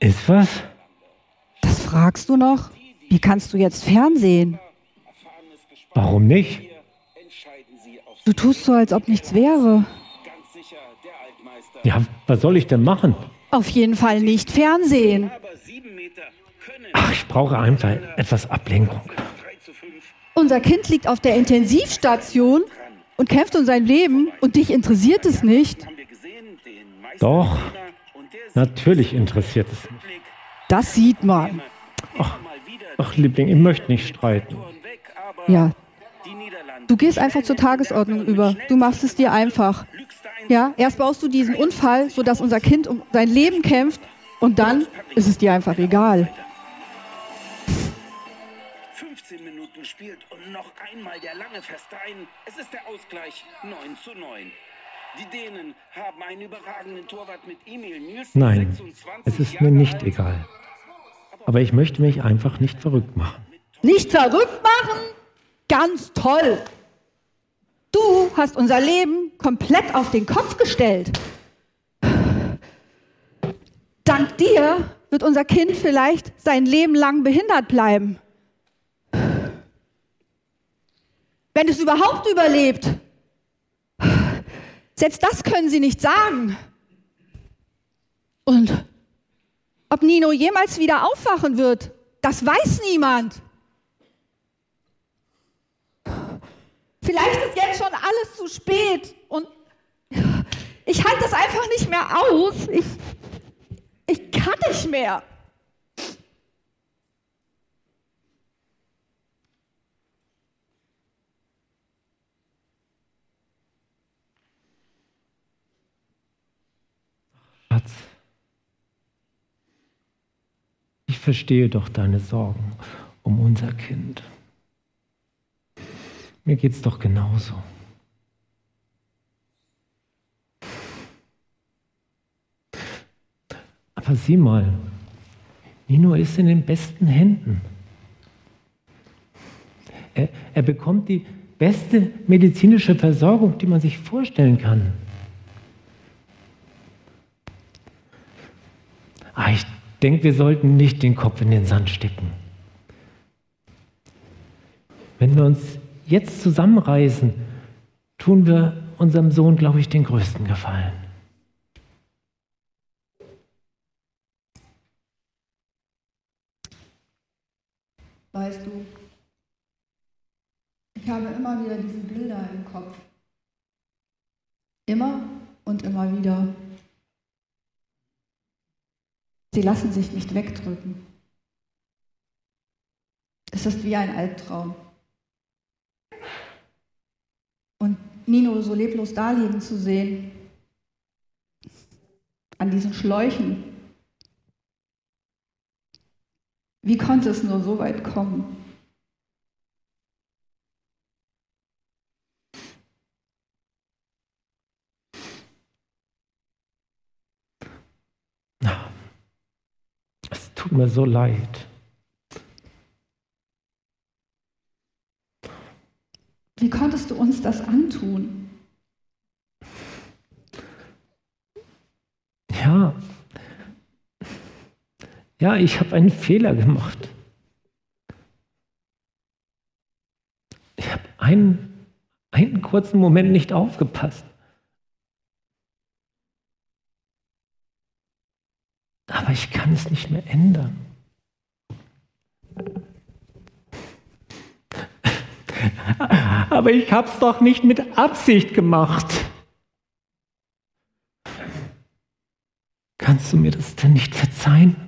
Ist was? Das fragst du noch? Wie kannst du jetzt Fernsehen? Warum nicht? Du tust so, als ob nichts wäre. Ja, was soll ich denn machen? Auf jeden Fall nicht Fernsehen. Ach, ich brauche einfach etwas Ablenkung. Unser Kind liegt auf der Intensivstation und kämpft um sein Leben und dich interessiert es nicht. Doch, natürlich interessiert es mich. Das sieht man. Ach, ach Liebling, ich möchte nicht streiten. Ja. Du gehst einfach zur Tagesordnung über. Du machst es dir einfach. Ja, erst baust du diesen Unfall, sodass unser Kind um sein Leben kämpft und dann ist es dir einfach egal. 15 Minuten spielt und noch einmal der lange Festein. Es ist der Ausgleich 9 zu 9. Die Dänen haben einen überragenden Torwart mit Emil Nielsen. Nein, es ist mir nicht egal. Aber ich möchte mich einfach nicht verrückt machen. Nicht verrückt machen? Ganz toll. Du hast unser Leben komplett auf den Kopf gestellt. Dank dir wird unser Kind vielleicht sein Leben lang behindert bleiben. Wenn es überhaupt überlebt. Selbst das können sie nicht sagen. Und ob Nino jemals wieder aufwachen wird, das weiß niemand. Vielleicht ist jetzt schon alles zu spät und ich halte das einfach nicht mehr aus. Ich, ich kann nicht mehr. Schatz, ich verstehe doch deine Sorgen um unser Kind. Mir geht's doch genauso. Aber sieh mal, Nino ist in den besten Händen. Er, er bekommt die beste medizinische Versorgung, die man sich vorstellen kann. Ah, ich denke, wir sollten nicht den Kopf in den Sand stecken. Wenn wir uns jetzt zusammenreißen, tun wir unserem Sohn, glaube ich, den größten Gefallen. Weißt du, ich habe immer wieder diese Bilder im Kopf. Immer und immer wieder. Sie lassen sich nicht wegdrücken. Es ist wie ein Albtraum. Und Nino so leblos daliegen zu sehen, an diesen Schläuchen. Wie konnte es nur so weit kommen? Es tut mir so leid. Wie konntest du uns das antun? Ja, ja, ich habe einen Fehler gemacht. Ich habe einen, einen kurzen Moment nicht aufgepasst. Aber ich kann es nicht mehr ändern. Aber ich habe es doch nicht mit Absicht gemacht. Kannst du mir das denn nicht verzeihen?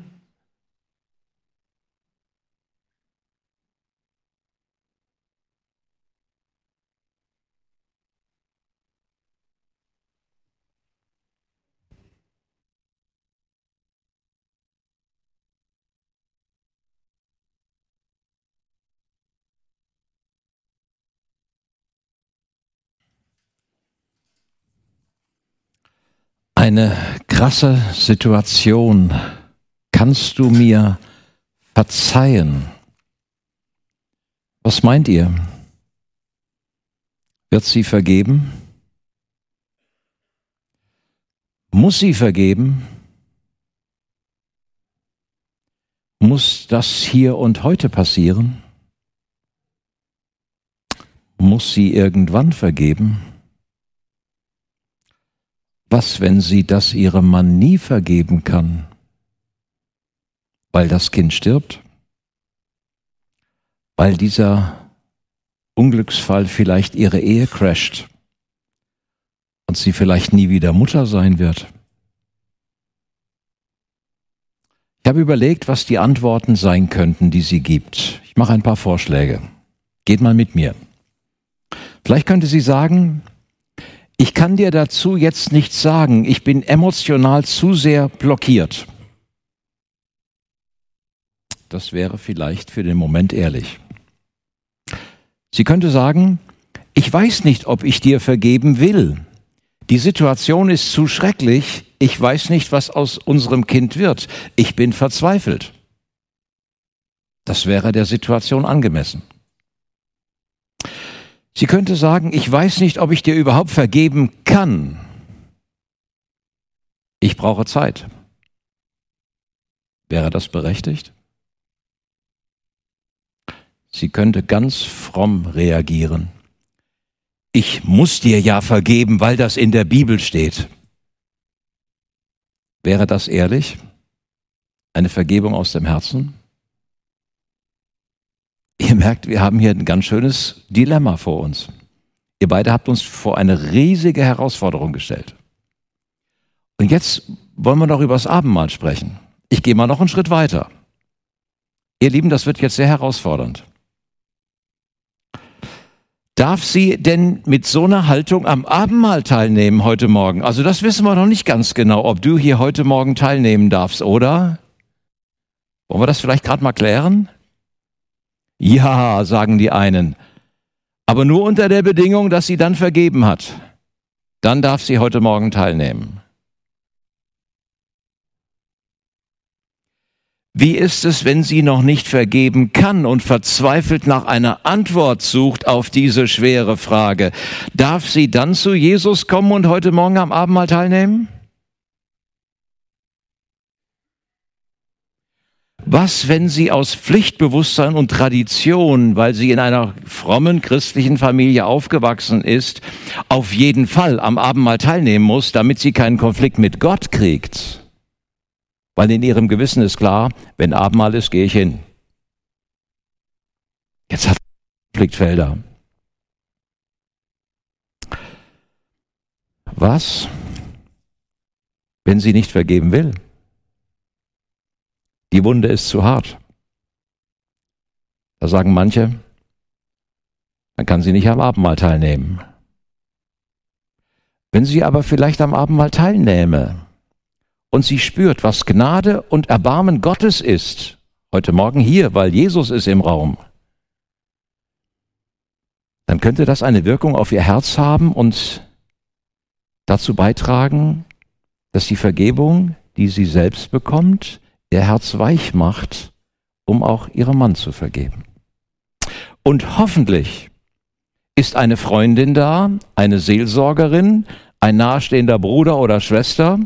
Eine krasse Situation. Kannst du mir verzeihen? Was meint ihr? Wird sie vergeben? Muss sie vergeben? Muss das hier und heute passieren? Muss sie irgendwann vergeben? Was, wenn sie das ihrem Mann nie vergeben kann, weil das Kind stirbt? Weil dieser Unglücksfall vielleicht ihre Ehe crasht und sie vielleicht nie wieder Mutter sein wird? Ich habe überlegt, was die Antworten sein könnten, die sie gibt. Ich mache ein paar Vorschläge. Geht mal mit mir. Vielleicht könnte sie sagen, ich kann dir dazu jetzt nichts sagen. Ich bin emotional zu sehr blockiert. Das wäre vielleicht für den Moment ehrlich. Sie könnte sagen, ich weiß nicht, ob ich dir vergeben will. Die Situation ist zu schrecklich. Ich weiß nicht, was aus unserem Kind wird. Ich bin verzweifelt. Das wäre der Situation angemessen. Sie könnte sagen, ich weiß nicht, ob ich dir überhaupt vergeben kann. Ich brauche Zeit. Wäre das berechtigt? Sie könnte ganz fromm reagieren. Ich muss dir ja vergeben, weil das in der Bibel steht. Wäre das ehrlich? Eine Vergebung aus dem Herzen? Ihr merkt, wir haben hier ein ganz schönes Dilemma vor uns. Ihr beide habt uns vor eine riesige Herausforderung gestellt. Und jetzt wollen wir noch über das Abendmahl sprechen. Ich gehe mal noch einen Schritt weiter. Ihr Lieben, das wird jetzt sehr herausfordernd. Darf sie denn mit so einer Haltung am Abendmahl teilnehmen heute Morgen? Also das wissen wir noch nicht ganz genau, ob du hier heute Morgen teilnehmen darfst, oder? Wollen wir das vielleicht gerade mal klären? Ja, sagen die einen. Aber nur unter der Bedingung, dass sie dann vergeben hat. Dann darf sie heute Morgen teilnehmen. Wie ist es, wenn sie noch nicht vergeben kann und verzweifelt nach einer Antwort sucht auf diese schwere Frage? Darf sie dann zu Jesus kommen und heute Morgen am Abendmahl teilnehmen? Was, wenn sie aus Pflichtbewusstsein und Tradition, weil sie in einer frommen christlichen Familie aufgewachsen ist, auf jeden Fall am Abendmahl teilnehmen muss, damit sie keinen Konflikt mit Gott kriegt? Weil in ihrem Gewissen ist klar, wenn Abendmahl ist, gehe ich hin. Jetzt hat Konfliktfelder. Was, wenn sie nicht vergeben will? Die Wunde ist zu hart. Da sagen manche, dann kann sie nicht am Abendmahl teilnehmen. Wenn sie aber vielleicht am Abendmahl teilnehme und sie spürt, was Gnade und Erbarmen Gottes ist, heute Morgen hier, weil Jesus ist im Raum, dann könnte das eine Wirkung auf ihr Herz haben und dazu beitragen, dass die Vergebung, die sie selbst bekommt, ihr Herz weich macht, um auch ihrem Mann zu vergeben. Und hoffentlich ist eine Freundin da, eine Seelsorgerin, ein nahestehender Bruder oder Schwester,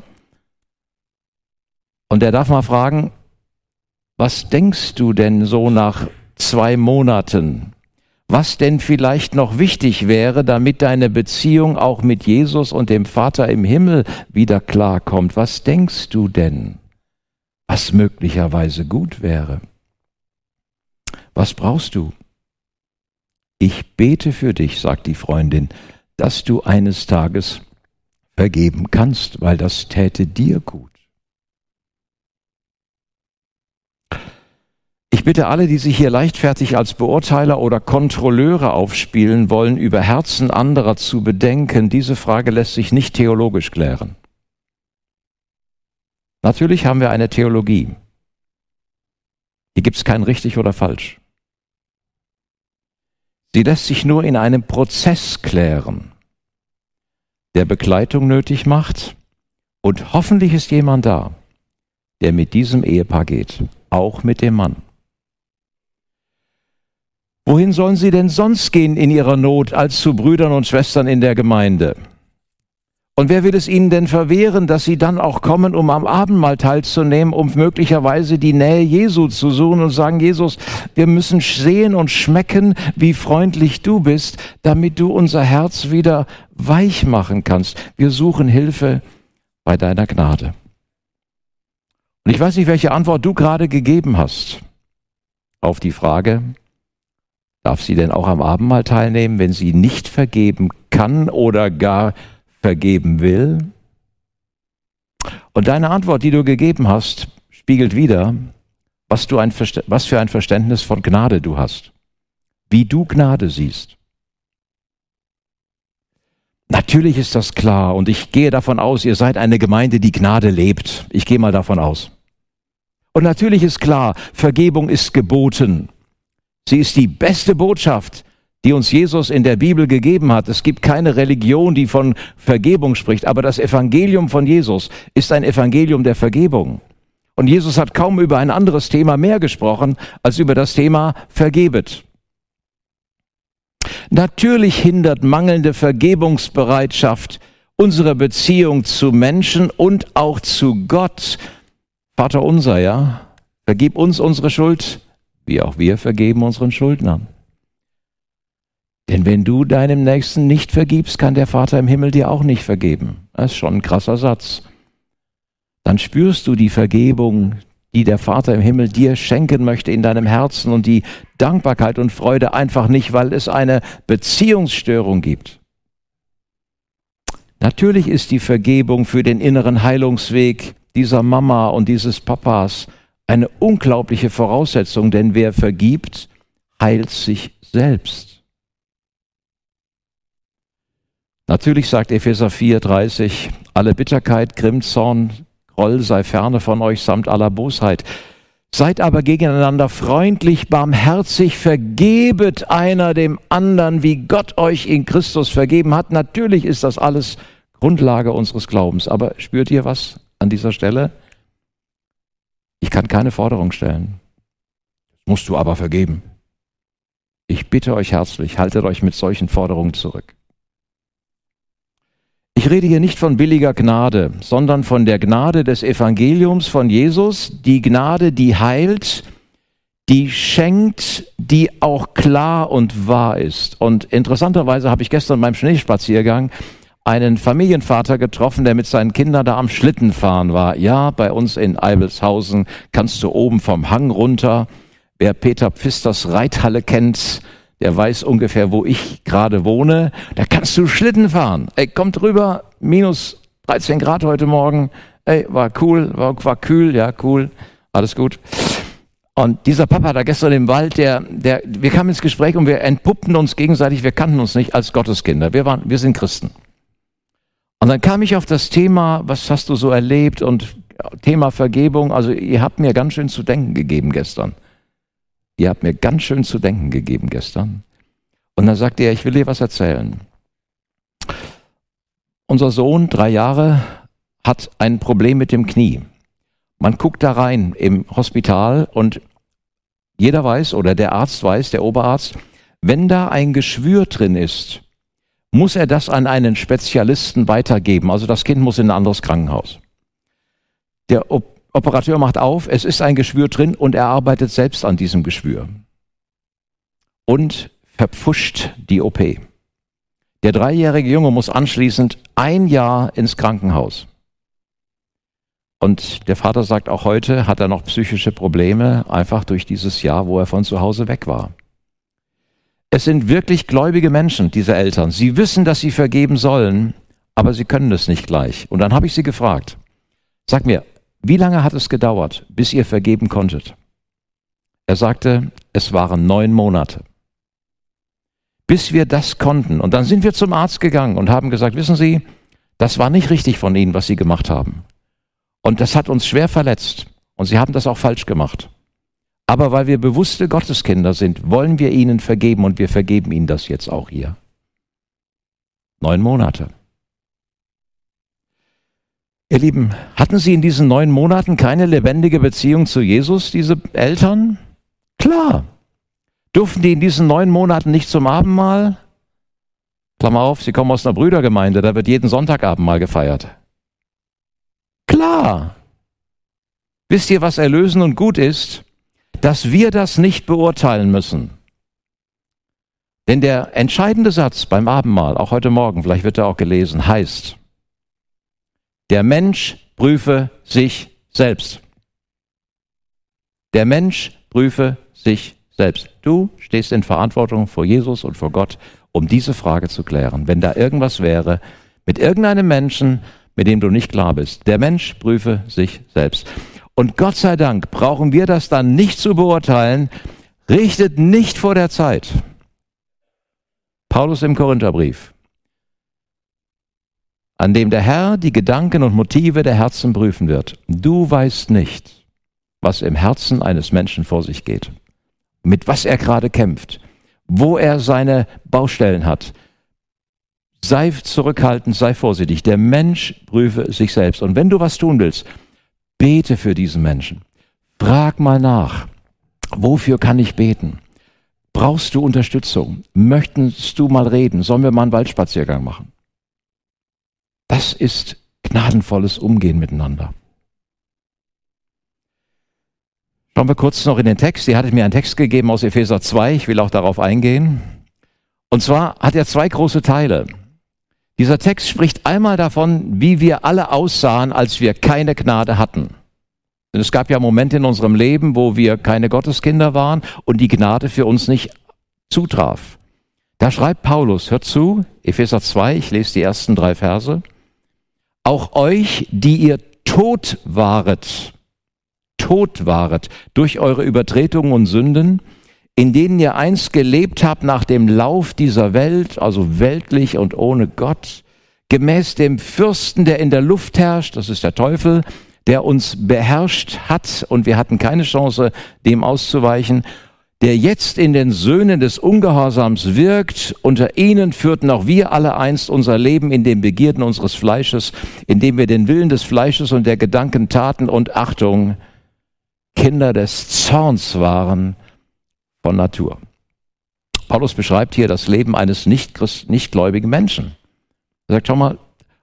und der darf mal fragen, was denkst du denn so nach zwei Monaten? Was denn vielleicht noch wichtig wäre, damit deine Beziehung auch mit Jesus und dem Vater im Himmel wieder klarkommt? Was denkst du denn? Was möglicherweise gut wäre. Was brauchst du? Ich bete für dich, sagt die Freundin, dass du eines Tages vergeben kannst, weil das täte dir gut. Ich bitte alle, die sich hier leichtfertig als Beurteiler oder Kontrolleure aufspielen wollen, über Herzen anderer zu bedenken, diese Frage lässt sich nicht theologisch klären. Natürlich haben wir eine Theologie. Hier gibt es kein richtig oder falsch. Sie lässt sich nur in einem Prozess klären, der Begleitung nötig macht und hoffentlich ist jemand da, der mit diesem Ehepaar geht, auch mit dem Mann. Wohin sollen sie denn sonst gehen in ihrer Not als zu Brüdern und Schwestern in der Gemeinde? Und wer will es ihnen denn verwehren, dass sie dann auch kommen, um am Abendmahl teilzunehmen, um möglicherweise die Nähe Jesu zu suchen und sagen, Jesus, wir müssen sehen und schmecken, wie freundlich du bist, damit du unser Herz wieder weich machen kannst. Wir suchen Hilfe bei deiner Gnade. Und ich weiß nicht, welche Antwort du gerade gegeben hast auf die Frage, darf sie denn auch am Abendmahl teilnehmen, wenn sie nicht vergeben kann oder gar vergeben will? Und deine Antwort, die du gegeben hast, spiegelt wieder, was, du ein, was für ein Verständnis von Gnade du hast, wie du Gnade siehst. Natürlich ist das klar und ich gehe davon aus, ihr seid eine Gemeinde, die Gnade lebt. Ich gehe mal davon aus. Und natürlich ist klar, Vergebung ist geboten. Sie ist die beste Botschaft, die uns Jesus in der Bibel gegeben hat. Es gibt keine Religion, die von Vergebung spricht, aber das Evangelium von Jesus ist ein Evangelium der Vergebung. Und Jesus hat kaum über ein anderes Thema mehr gesprochen als über das Thema Vergebet. Natürlich hindert mangelnde Vergebungsbereitschaft unsere Beziehung zu Menschen und auch zu Gott. Vater unser, ja, vergib uns unsere Schuld, wie auch wir vergeben unseren Schuldnern. Denn wenn du deinem Nächsten nicht vergibst, kann der Vater im Himmel dir auch nicht vergeben. Das ist schon ein krasser Satz. Dann spürst du die Vergebung, die der Vater im Himmel dir schenken möchte in deinem Herzen und die Dankbarkeit und Freude einfach nicht, weil es eine Beziehungsstörung gibt. Natürlich ist die Vergebung für den inneren Heilungsweg dieser Mama und dieses Papas eine unglaubliche Voraussetzung, denn wer vergibt, heilt sich selbst. Natürlich sagt Epheser 4,30, alle Bitterkeit, Grimm, Zorn, Groll sei ferne von euch samt aller Bosheit. Seid aber gegeneinander freundlich, barmherzig, vergebet einer dem anderen, wie Gott euch in Christus vergeben hat. Natürlich ist das alles Grundlage unseres Glaubens. Aber spürt ihr was an dieser Stelle? Ich kann keine Forderung stellen. Musst du aber vergeben. Ich bitte euch herzlich, haltet euch mit solchen Forderungen zurück. Ich rede hier nicht von billiger Gnade, sondern von der Gnade des Evangeliums von Jesus, die Gnade, die heilt, die schenkt, die auch klar und wahr ist. Und interessanterweise habe ich gestern beim Schneespaziergang einen Familienvater getroffen, der mit seinen Kindern da am Schlittenfahren war. Ja, bei uns in Eibelshausen kannst du oben vom Hang runter. Wer Peter Pfisters Reithalle kennt, der weiß ungefähr, wo ich gerade wohne. Da kannst du Schlitten fahren. Ey, kommt rüber, minus 13 Grad heute Morgen. Ey, war cool, war, war kühl, ja, cool, alles gut. Und dieser Papa da gestern im Wald, der, der, wir kamen ins Gespräch und wir entpuppten uns gegenseitig, wir kannten uns nicht als Gotteskinder. Wir waren, wir sind Christen. Und dann kam ich auf das Thema, was hast du so erlebt und Thema Vergebung. Also ihr habt mir ganz schön zu denken gegeben gestern. Ihr habt mir ganz schön zu denken gegeben gestern. Und dann sagte er, ich will dir was erzählen. Unser Sohn, drei Jahre, hat ein Problem mit dem Knie. Man guckt da rein im Hospital und jeder weiß oder der Arzt weiß, der Oberarzt, wenn da ein Geschwür drin ist, muss er das an einen Spezialisten weitergeben. Also das Kind muss in ein anderes Krankenhaus. Der Operateur macht auf, es ist ein Geschwür drin und er arbeitet selbst an diesem Geschwür. Und verpfuscht die OP. Der dreijährige Junge muss anschließend ein Jahr ins Krankenhaus. Und der Vater sagt auch heute, hat er noch psychische Probleme, einfach durch dieses Jahr, wo er von zu Hause weg war. Es sind wirklich gläubige Menschen, diese Eltern. Sie wissen, dass sie vergeben sollen, aber sie können es nicht gleich. Und dann habe ich sie gefragt, sag mir, wie lange hat es gedauert, bis ihr vergeben konntet? Er sagte, es waren neun Monate. Bis wir das konnten. Und dann sind wir zum Arzt gegangen und haben gesagt, wissen Sie, das war nicht richtig von Ihnen, was Sie gemacht haben. Und das hat uns schwer verletzt. Und Sie haben das auch falsch gemacht. Aber weil wir bewusste Gotteskinder sind, wollen wir Ihnen vergeben und wir vergeben Ihnen das jetzt auch hier. Neun Monate. Ihr Lieben, hatten Sie in diesen neun Monaten keine lebendige Beziehung zu Jesus, diese Eltern? Klar. Durften die in diesen neun Monaten nicht zum Abendmahl? Klammer auf, Sie kommen aus einer Brüdergemeinde, da wird jeden Sonntagabend mal gefeiert. Klar. Wisst ihr, was erlösen und gut ist? Dass wir das nicht beurteilen müssen. Denn der entscheidende Satz beim Abendmahl, auch heute Morgen, vielleicht wird er auch gelesen, heißt, der Mensch prüfe sich selbst. Der Mensch prüfe sich selbst. Du stehst in Verantwortung vor Jesus und vor Gott, um diese Frage zu klären. Wenn da irgendwas wäre mit irgendeinem Menschen, mit dem du nicht klar bist, der Mensch prüfe sich selbst. Und Gott sei Dank brauchen wir das dann nicht zu beurteilen, richtet nicht vor der Zeit. Paulus im Korintherbrief, an dem der Herr die Gedanken und Motive der Herzen prüfen wird. Du weißt nicht, was im Herzen eines Menschen vor sich geht, mit was er gerade kämpft, wo er seine Baustellen hat. Sei zurückhaltend, sei vorsichtig. Der Mensch prüfe sich selbst. Und wenn du was tun willst, bete für diesen Menschen. Frag mal nach, wofür kann ich beten? Brauchst du Unterstützung? Möchtest du mal reden? Sollen wir mal einen Waldspaziergang machen? Das ist gnadenvolles Umgehen miteinander. Schauen wir kurz noch in den Text. Sie hatte mir einen Text gegeben aus Epheser 2. Ich will auch darauf eingehen. Und zwar hat er zwei große Teile. Dieser Text spricht einmal davon, wie wir alle aussahen, als wir keine Gnade hatten. Denn es gab ja Momente in unserem Leben, wo wir keine Gotteskinder waren und die Gnade für uns nicht zutraf. Da schreibt Paulus, hört zu, Epheser 2, ich lese die ersten drei Verse. Auch euch, die ihr tot waret, tot waret durch eure Übertretungen und Sünden, in denen ihr einst gelebt habt nach dem Lauf dieser Welt, also weltlich und ohne Gott, gemäß dem Fürsten, der in der Luft herrscht, das ist der Teufel, der uns beherrscht hat und wir hatten keine Chance, dem auszuweichen, der jetzt in den Söhnen des Ungehorsams wirkt. Unter ihnen führten auch wir alle einst unser Leben in den Begierden unseres Fleisches, indem wir den Willen des Fleisches und der Gedanken taten und Achtung, Kinder des Zorns waren von Natur. Paulus beschreibt hier das Leben eines nicht, nichtgläubigen Menschen. Er sagt, schau mal,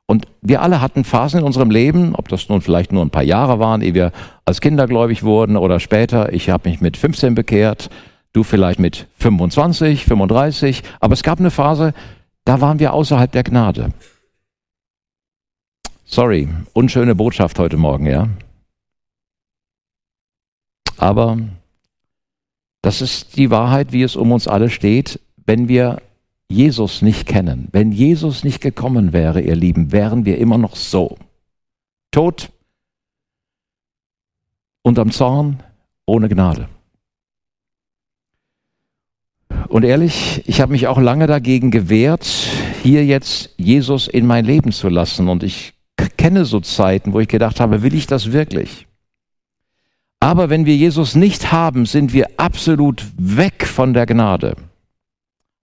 und wir alle hatten Phasen in unserem Leben, ob das nun vielleicht nur ein paar Jahre waren, ehe wir als Kinder gläubig wurden oder später. Ich habe mich mit 15 bekehrt, du vielleicht mit 25, 35. Aber es gab eine Phase, da waren wir außerhalb der Gnade. Sorry, unschöne Botschaft heute Morgen, ja. Aber das ist die Wahrheit, wie es um uns alle steht, wenn wir Jesus nicht kennen, wenn Jesus nicht gekommen wäre, ihr Lieben, wären wir immer noch so. Tot, unterm Zorn, ohne Gnade. Und ehrlich, ich habe mich auch lange dagegen gewehrt, hier jetzt Jesus in mein Leben zu lassen. Und ich kenne so Zeiten, wo ich gedacht habe, will ich das wirklich? Aber wenn wir Jesus nicht haben, sind wir absolut weg von der Gnade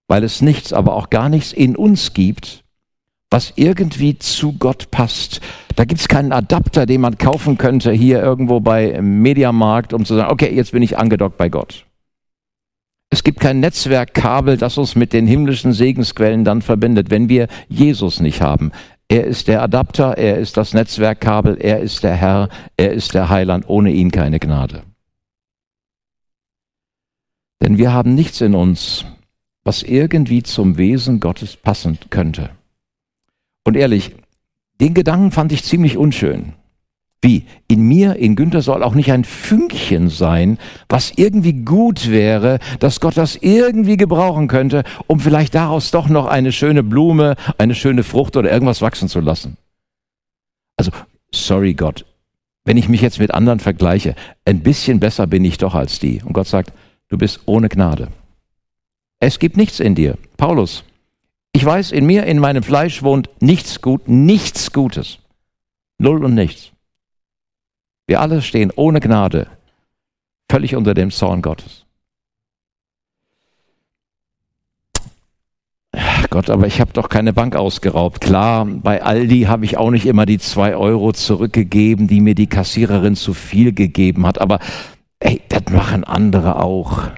weil es nichts, aber auch gar nichts in uns gibt, was irgendwie zu Gott passt. Da gibt es keinen Adapter, den man kaufen könnte hier irgendwo bei Mediamarkt, um zu sagen, okay, jetzt bin ich angedockt bei Gott. Es gibt kein Netzwerkkabel, das uns mit den himmlischen Segensquellen dann verbindet, wenn wir Jesus nicht haben. Er ist der Adapter, er ist das Netzwerkkabel, er ist der Herr, er ist der Heiland, ohne ihn keine Gnade. Denn wir haben nichts in uns, was irgendwie zum Wesen Gottes passen könnte. Und ehrlich, den Gedanken fand ich ziemlich unschön. Wie? In mir, in Günther soll auch nicht ein Fünkchen sein, was irgendwie gut wäre, dass Gott das irgendwie gebrauchen könnte, um vielleicht daraus doch noch eine schöne Blume, eine schöne Frucht oder irgendwas wachsen zu lassen. Also, sorry Gott, wenn ich mich jetzt mit anderen vergleiche, ein bisschen besser bin ich doch als die. Und Gott sagt, du bist ohne Gnade. Es gibt nichts in dir. Paulus, ich weiß, in mir, in meinem Fleisch wohnt nichts gut, nichts Gutes. Null und nichts. Wir alle stehen ohne Gnade, völlig unter dem Zorn Gottes. Ach Gott, aber ich habe doch keine Bank ausgeraubt. Klar, bei Aldi habe ich auch nicht immer die zwei Euro zurückgegeben, die mir die Kassiererin zu viel gegeben hat. Aber ey, das machen andere auch.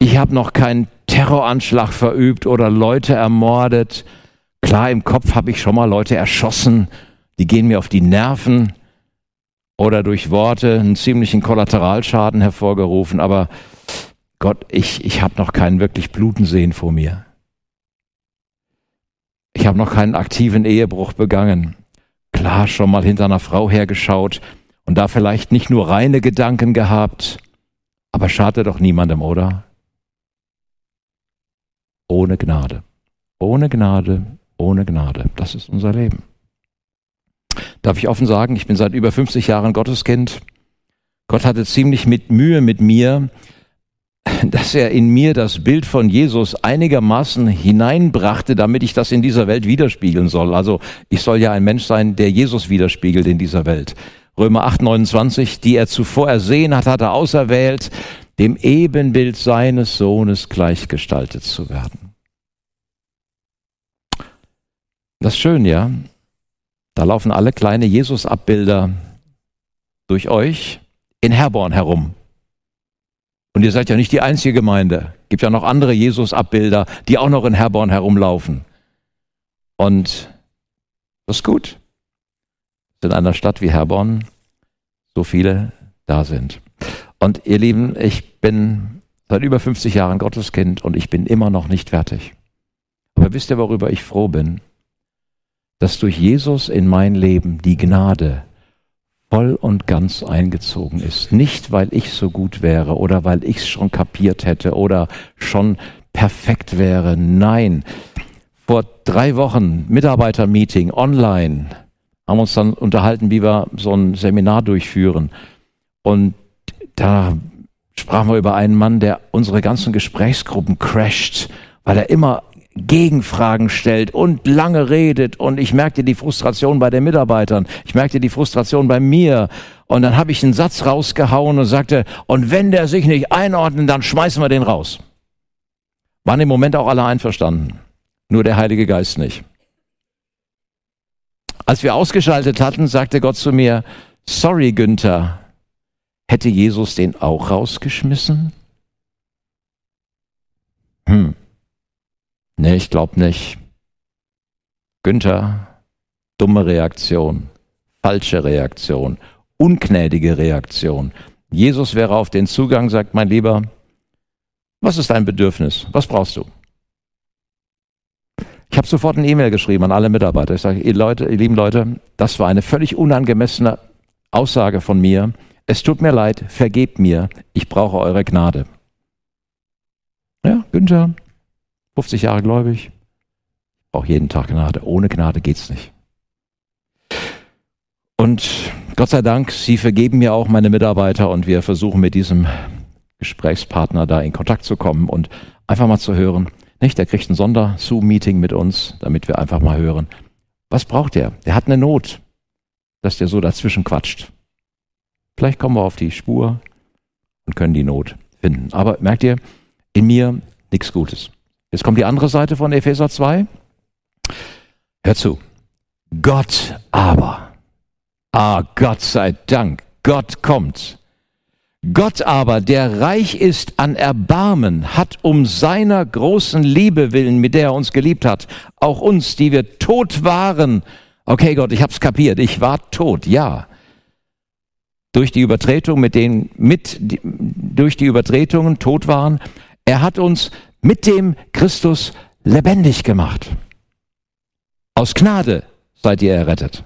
Ich habe noch keinen Terroranschlag verübt oder Leute ermordet. Klar, im Kopf habe ich schon mal Leute erschossen, die gehen mir auf die Nerven oder durch Worte einen ziemlichen Kollateralschaden hervorgerufen, aber Gott, ich, ich habe noch keinen wirklich Bluten sehen vor mir. Ich habe noch keinen aktiven Ehebruch begangen. Klar, schon mal hinter einer Frau hergeschaut und da vielleicht nicht nur reine Gedanken gehabt, aber schadet doch niemandem, oder? Ohne Gnade. Ohne Gnade, ohne Gnade. Das ist unser Leben. Darf ich offen sagen, ich bin seit über 50 Jahren Gotteskind. Gott hatte ziemlich mit Mühe mit mir, dass er in mir das Bild von Jesus einigermaßen hineinbrachte, damit ich das in dieser Welt widerspiegeln soll. Also ich soll ja ein Mensch sein, der Jesus widerspiegelt in dieser Welt. Römer 8, 29, die er zuvor ersehen hat, hat er auserwählt, dem Ebenbild seines Sohnes gleichgestaltet zu werden. Das ist schön, ja. Da laufen alle kleine Jesus-Abbilder durch euch in Herborn herum. Und ihr seid ja nicht die einzige Gemeinde. Es Gibt ja noch andere Jesus-Abbilder, die auch noch in Herborn herumlaufen. Und das ist gut. In einer Stadt wie Herborn so viele da sind. Und ihr Lieben, ich bin seit über 50 Jahren Gotteskind und ich bin immer noch nicht fertig. Aber wisst ihr, worüber ich froh bin? Dass durch Jesus in mein Leben die Gnade voll und ganz eingezogen ist. Nicht, weil ich so gut wäre oder weil ich es schon kapiert hätte oder schon perfekt wäre. Nein. Vor drei Wochen Mitarbeitermeeting online haben uns dann unterhalten, wie wir so ein Seminar durchführen. Und da sprachen wir über einen Mann, der unsere ganzen Gesprächsgruppen crasht, weil er immer Gegenfragen stellt und lange redet. Und ich merkte die Frustration bei den Mitarbeitern. Ich merkte die Frustration bei mir. Und dann habe ich einen Satz rausgehauen und sagte, und wenn der sich nicht einordnet, dann schmeißen wir den raus. Waren im Moment auch alle einverstanden. Nur der Heilige Geist nicht. Als wir ausgeschaltet hatten, sagte Gott zu mir, sorry Günther, hätte Jesus den auch rausgeschmissen? Hm. Nee, ich glaube nicht. Günther, dumme Reaktion, falsche Reaktion, ungnädige Reaktion. Jesus wäre auf den Zugang, sagt mein Lieber, was ist dein Bedürfnis? Was brauchst du? Ich habe sofort eine E-Mail geschrieben an alle Mitarbeiter. Ich sage, ihr, Leute, ihr lieben Leute, das war eine völlig unangemessene Aussage von mir. Es tut mir leid, vergebt mir, ich brauche eure Gnade. Ja, Günther, 50 Jahre gläubig, brauche jeden Tag Gnade. Ohne Gnade geht's nicht. Und Gott sei Dank, Sie vergeben mir auch meine Mitarbeiter und wir versuchen mit diesem Gesprächspartner da in Kontakt zu kommen und einfach mal zu hören. Nicht, der kriegt ein Sonder-Zoom-Meeting mit uns, damit wir einfach mal hören. Was braucht er? Der hat eine Not, dass der so dazwischen quatscht. Vielleicht kommen wir auf die Spur und können die Not finden. Aber merkt ihr, in mir nichts Gutes. Jetzt kommt die andere Seite von Epheser 2. Hör zu. Gott aber. Ah, Gott sei Dank. Gott kommt. Gott aber, der reich ist an Erbarmen, hat um seiner großen Liebe willen, mit der er uns geliebt hat, auch uns, die wir tot waren. Okay, Gott, ich hab's kapiert. Ich war tot, ja. Durch die Übertretung, mit denen, mit, durch die Übertretungen tot waren. Er hat uns mit dem Christus lebendig gemacht. Aus Gnade seid ihr errettet.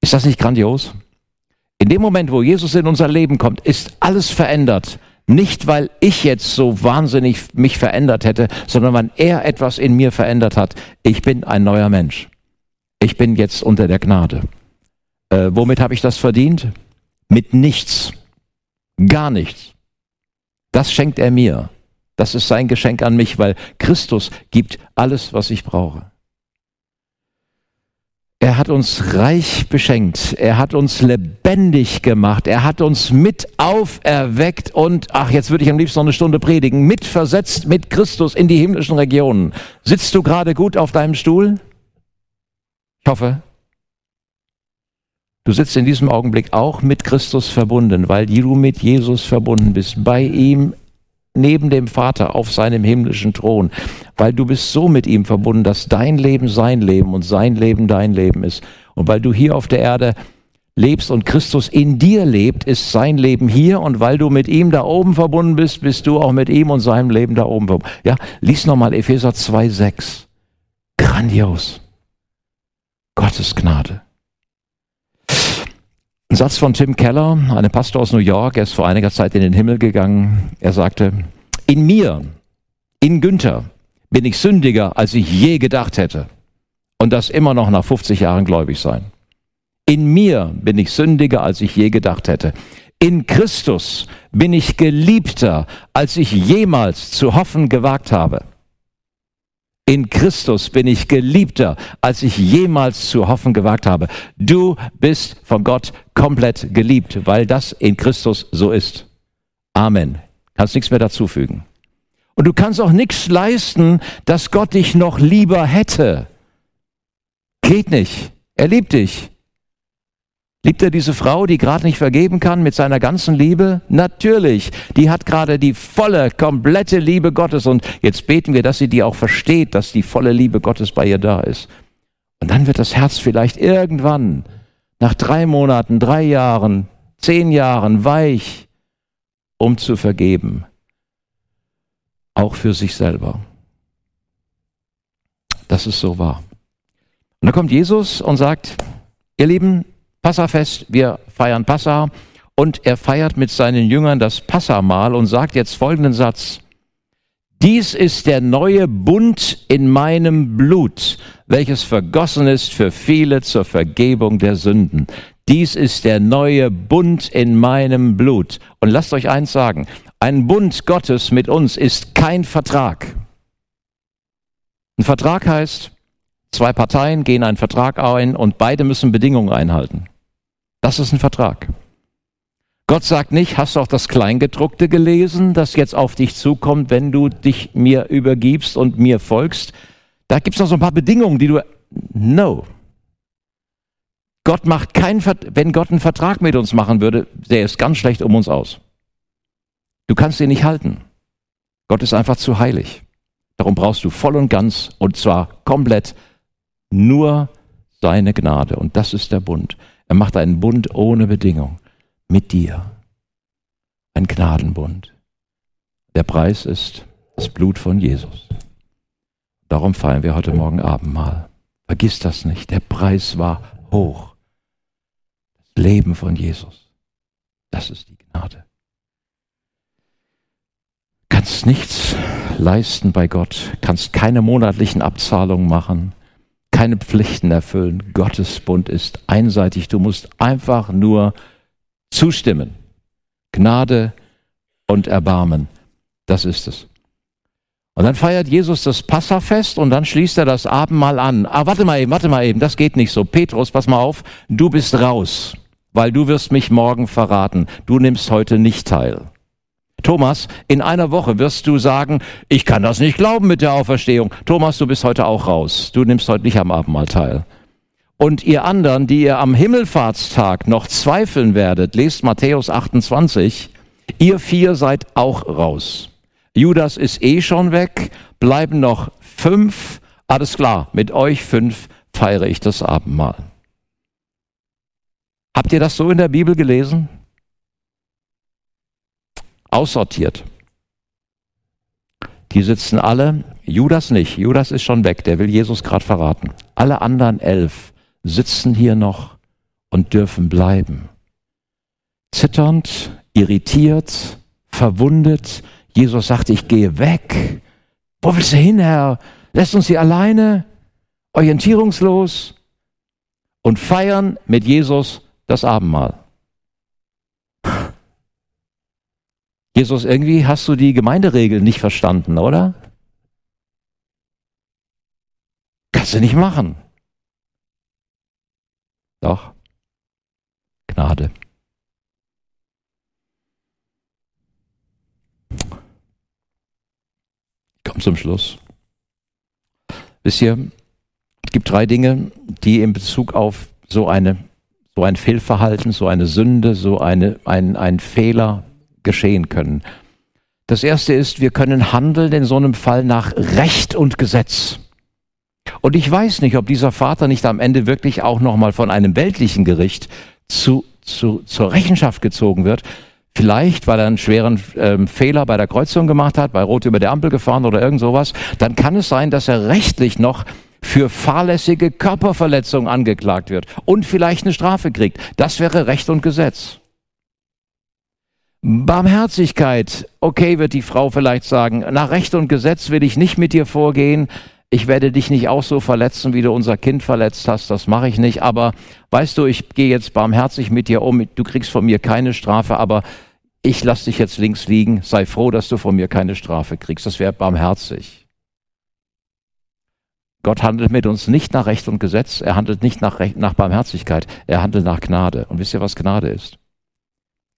Ist das nicht grandios? In dem Moment, wo Jesus in unser Leben kommt, ist alles verändert. Nicht, weil ich jetzt so wahnsinnig mich verändert hätte, sondern weil er etwas in mir verändert hat. Ich bin ein neuer Mensch. Ich bin jetzt unter der Gnade. Äh, womit habe ich das verdient? Mit nichts. Gar nichts. Das schenkt er mir. Das ist sein Geschenk an mich, weil Christus gibt alles, was ich brauche. Er hat uns reich beschenkt. Er hat uns lebendig gemacht. Er hat uns mit auferweckt und, ach, jetzt würde ich am liebsten noch eine Stunde predigen, mitversetzt mit Christus in die himmlischen Regionen. Sitzt du gerade gut auf deinem Stuhl? Ich hoffe. Du sitzt in diesem Augenblick auch mit Christus verbunden, weil du mit Jesus verbunden bist. Bei ihm neben dem Vater auf seinem himmlischen Thron, weil du bist so mit ihm verbunden, dass dein Leben sein Leben und sein Leben dein Leben ist. Und weil du hier auf der Erde lebst und Christus in dir lebt, ist sein Leben hier und weil du mit ihm da oben verbunden bist, bist du auch mit ihm und seinem Leben da oben verbunden. Ja, lies nochmal Epheser 2,6. Grandios. Gottes Gnade. Ein Satz von Tim Keller, einem Pastor aus New York, er ist vor einiger Zeit in den Himmel gegangen. Er sagte, in mir, in Günther, bin ich sündiger, als ich je gedacht hätte. Und das immer noch nach 50 Jahren gläubig sein. In mir bin ich sündiger, als ich je gedacht hätte. In Christus bin ich geliebter, als ich jemals zu hoffen gewagt habe. In Christus bin ich geliebter, als ich jemals zu hoffen gewagt habe. Du bist von Gott komplett geliebt, weil das in Christus so ist. Amen. Kannst nichts mehr dazufügen. Und du kannst auch nichts leisten, dass Gott dich noch lieber hätte. Geht nicht. Er liebt dich. Liebt er diese Frau, die gerade nicht vergeben kann mit seiner ganzen Liebe? Natürlich. Die hat gerade die volle, komplette Liebe Gottes und jetzt beten wir, dass sie die auch versteht, dass die volle Liebe Gottes bei ihr da ist. Und dann wird das Herz vielleicht irgendwann, nach drei Monaten, drei Jahren, zehn Jahren weich, um zu vergeben. Auch für sich selber. Das ist so wahr. Und dann kommt Jesus und sagt, ihr Lieben, Passafest, wir feiern Passa und er feiert mit seinen Jüngern das Passamahl und sagt jetzt folgenden Satz. Dies ist der neue Bund in meinem Blut, welches vergossen ist für viele zur Vergebung der Sünden. Dies ist der neue Bund in meinem Blut. Und lasst euch eins sagen, ein Bund Gottes mit uns ist kein Vertrag. Ein Vertrag heißt, Zwei Parteien gehen einen Vertrag ein und beide müssen Bedingungen einhalten. Das ist ein Vertrag. Gott sagt nicht, hast du auch das Kleingedruckte gelesen, das jetzt auf dich zukommt, wenn du dich mir übergibst und mir folgst? Da gibt es noch so ein paar Bedingungen, die du. No. Gott macht keinen wenn Gott einen Vertrag mit uns machen würde, sähe es ganz schlecht um uns aus. Du kannst ihn nicht halten. Gott ist einfach zu heilig. Darum brauchst du voll und ganz und zwar komplett nur seine Gnade. Und das ist der Bund. Er macht einen Bund ohne Bedingung mit dir. Ein Gnadenbund. Der Preis ist das Blut von Jesus. Darum feiern wir heute Morgen Abendmahl. Vergiss das nicht. Der Preis war hoch. Das Leben von Jesus. Das ist die Gnade. Kannst nichts leisten bei Gott, kannst keine monatlichen Abzahlungen machen, keine Pflichten erfüllen. Gottes Bund ist einseitig. Du musst einfach nur zustimmen. Gnade und Erbarmen. Das ist es. Und dann feiert Jesus das Passafest und dann schließt er das Abendmahl an. Ah, warte mal eben, warte mal eben, das geht nicht so. Petrus, pass mal auf, du bist raus, weil du wirst mich morgen verraten. Du nimmst heute nicht teil. Thomas, in einer Woche wirst du sagen, ich kann das nicht glauben mit der Auferstehung. Thomas, du bist heute auch raus. Du nimmst heute nicht am Abendmahl teil. Und ihr anderen, die ihr am Himmelfahrtstag noch zweifeln werdet, lest Matthäus 28, ihr vier seid auch raus. Judas ist eh schon weg, bleiben noch fünf. Alles klar, mit euch fünf feiere ich das Abendmahl. Habt ihr das so in der Bibel gelesen? Aussortiert. Die sitzen alle, Judas nicht, Judas ist schon weg, der will Jesus gerade verraten. Alle anderen elf sitzen hier noch und dürfen bleiben. Zitternd, irritiert, verwundet. Jesus sagt, ich gehe weg. Wo willst du hin, Herr? Lässt uns hier alleine, orientierungslos und feiern mit Jesus das Abendmahl. Jesus, irgendwie hast du die Gemeinderegeln nicht verstanden, oder? Kannst du nicht machen. Doch. Gnade. Komm zum Schluss. Wisst ihr, es gibt drei Dinge, die in Bezug auf so eine so ein Fehlverhalten, so eine Sünde, so eine, ein, ein Fehler geschehen können. Das erste ist, wir können handeln in so einem Fall nach Recht und Gesetz. Und ich weiß nicht, ob dieser Vater nicht am Ende wirklich auch nochmal von einem weltlichen Gericht zu, zu, zur Rechenschaft gezogen wird. Vielleicht, weil er einen schweren ähm, Fehler bei der Kreuzung gemacht hat, bei Rot über der Ampel gefahren oder irgend sowas. Dann kann es sein, dass er rechtlich noch für fahrlässige Körperverletzung angeklagt wird und vielleicht eine Strafe kriegt. Das wäre Recht und Gesetz. Barmherzigkeit, okay, wird die Frau vielleicht sagen, nach Recht und Gesetz will ich nicht mit dir vorgehen, ich werde dich nicht auch so verletzen, wie du unser Kind verletzt hast, das mache ich nicht, aber weißt du, ich gehe jetzt barmherzig mit dir um, du kriegst von mir keine Strafe, aber ich lasse dich jetzt links liegen, sei froh, dass du von mir keine Strafe kriegst, das wäre barmherzig. Gott handelt mit uns nicht nach Recht und Gesetz, er handelt nicht nach, Recht, nach Barmherzigkeit, er handelt nach Gnade. Und wisst ihr, was Gnade ist?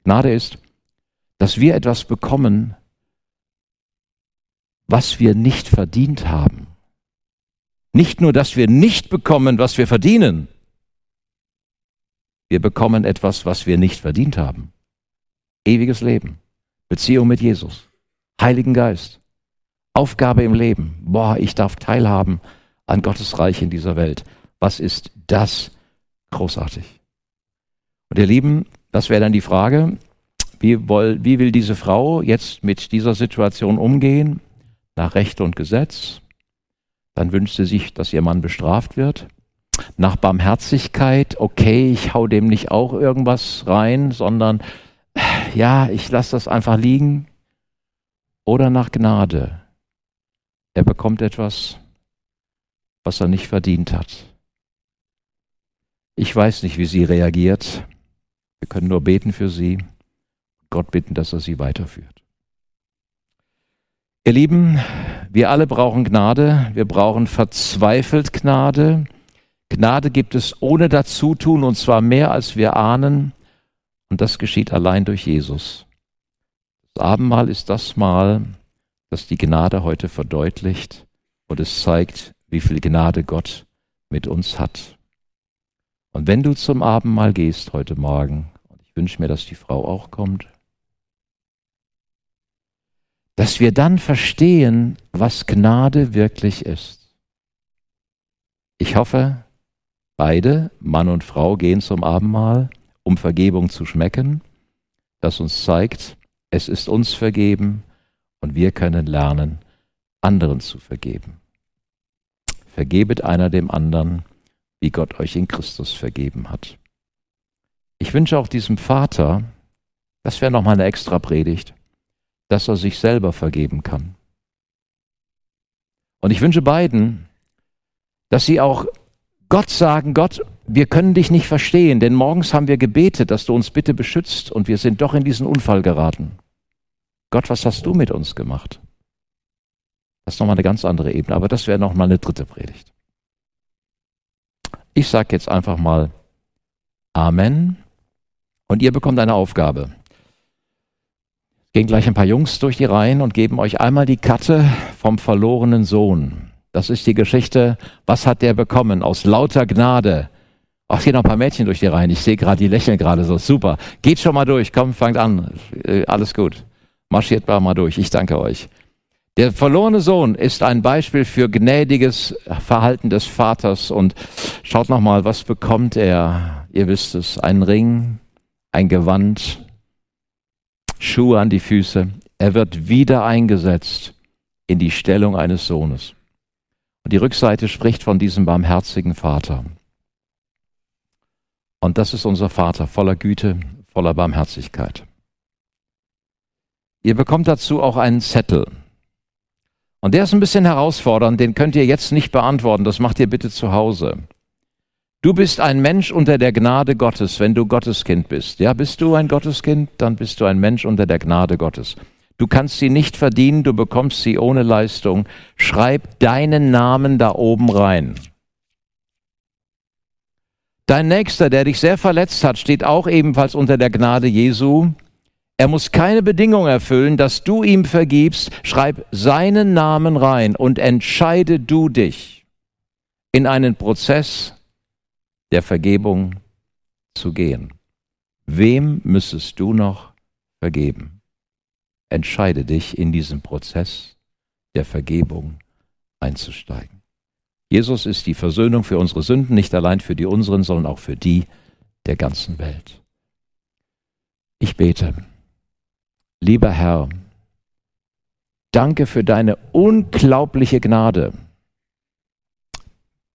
Gnade ist, dass wir etwas bekommen, was wir nicht verdient haben. Nicht nur, dass wir nicht bekommen, was wir verdienen, wir bekommen etwas, was wir nicht verdient haben. Ewiges Leben, Beziehung mit Jesus, Heiligen Geist, Aufgabe im Leben. Boah, ich darf teilhaben an Gottes Reich in dieser Welt. Was ist das großartig? Und ihr Lieben, das wäre dann die Frage, wie, woll, wie will diese Frau jetzt mit dieser Situation umgehen? Nach Recht und Gesetz? Dann wünscht sie sich, dass ihr Mann bestraft wird. Nach Barmherzigkeit, okay, ich hau dem nicht auch irgendwas rein, sondern ja, ich lasse das einfach liegen. Oder nach Gnade. Er bekommt etwas, was er nicht verdient hat. Ich weiß nicht, wie sie reagiert. Wir können nur beten für sie, Gott bitten, dass er sie weiterführt. Ihr Lieben, wir alle brauchen Gnade, wir brauchen verzweifelt Gnade. Gnade gibt es ohne Dazutun und zwar mehr als wir ahnen und das geschieht allein durch Jesus. Das Abendmahl ist das Mal, das die Gnade heute verdeutlicht und es zeigt, wie viel Gnade Gott mit uns hat. Und wenn du zum Abendmahl gehst heute Morgen, und ich wünsche mir, dass die Frau auch kommt, dass wir dann verstehen, was Gnade wirklich ist. Ich hoffe, beide, Mann und Frau, gehen zum Abendmahl, um Vergebung zu schmecken, das uns zeigt, es ist uns vergeben und wir können lernen, anderen zu vergeben. Vergebet einer dem anderen, wie Gott euch in Christus vergeben hat. Ich wünsche auch diesem Vater, das wäre nochmal eine extra Predigt, dass er sich selber vergeben kann. Und ich wünsche beiden, dass sie auch Gott sagen, Gott, wir können dich nicht verstehen, denn morgens haben wir gebetet, dass du uns bitte beschützt und wir sind doch in diesen Unfall geraten. Gott, was hast du mit uns gemacht? Das ist nochmal eine ganz andere Ebene, aber das wäre nochmal eine dritte Predigt. Ich sage jetzt einfach mal Amen und ihr bekommt eine Aufgabe. Gehen gleich ein paar Jungs durch die Reihen und geben euch einmal die Karte vom verlorenen Sohn. Das ist die Geschichte, was hat der bekommen aus lauter Gnade? Ach, hier noch ein paar Mädchen durch die Reihen. Ich sehe gerade, die lächeln gerade so. Super. Geht schon mal durch. Komm, fangt an. Äh, alles gut. Marschiert mal durch. Ich danke euch. Der verlorene Sohn ist ein Beispiel für gnädiges Verhalten des Vaters und schaut nochmal, was bekommt er? Ihr wisst es, ein Ring, ein Gewand, Schuhe an die Füße. Er wird wieder eingesetzt in die Stellung eines Sohnes. Und die Rückseite spricht von diesem barmherzigen Vater. Und das ist unser Vater, voller Güte, voller Barmherzigkeit. Ihr bekommt dazu auch einen Zettel. Und der ist ein bisschen herausfordernd, den könnt ihr jetzt nicht beantworten, das macht ihr bitte zu Hause. Du bist ein Mensch unter der Gnade Gottes, wenn du Gotteskind bist. Ja, bist du ein Gotteskind, dann bist du ein Mensch unter der Gnade Gottes. Du kannst sie nicht verdienen, du bekommst sie ohne Leistung. Schreib deinen Namen da oben rein. Dein Nächster, der dich sehr verletzt hat, steht auch ebenfalls unter der Gnade Jesu. Er muss keine Bedingung erfüllen, dass du ihm vergibst. Schreib seinen Namen rein und entscheide du dich in einen Prozess der Vergebung zu gehen. Wem müsstest du noch vergeben? entscheide dich in diesen Prozess der Vergebung einzusteigen. Jesus ist die Versöhnung für unsere Sünden, nicht allein für die unseren, sondern auch für die der ganzen Welt. Ich bete. Lieber Herr, danke für deine unglaubliche Gnade.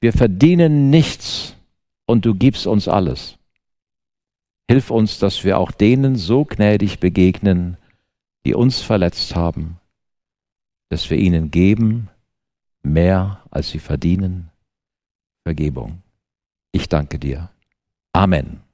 Wir verdienen nichts und du gibst uns alles. Hilf uns, dass wir auch denen so gnädig begegnen, die uns verletzt haben, dass wir ihnen geben, mehr als sie verdienen, Vergebung. Ich danke dir. Amen.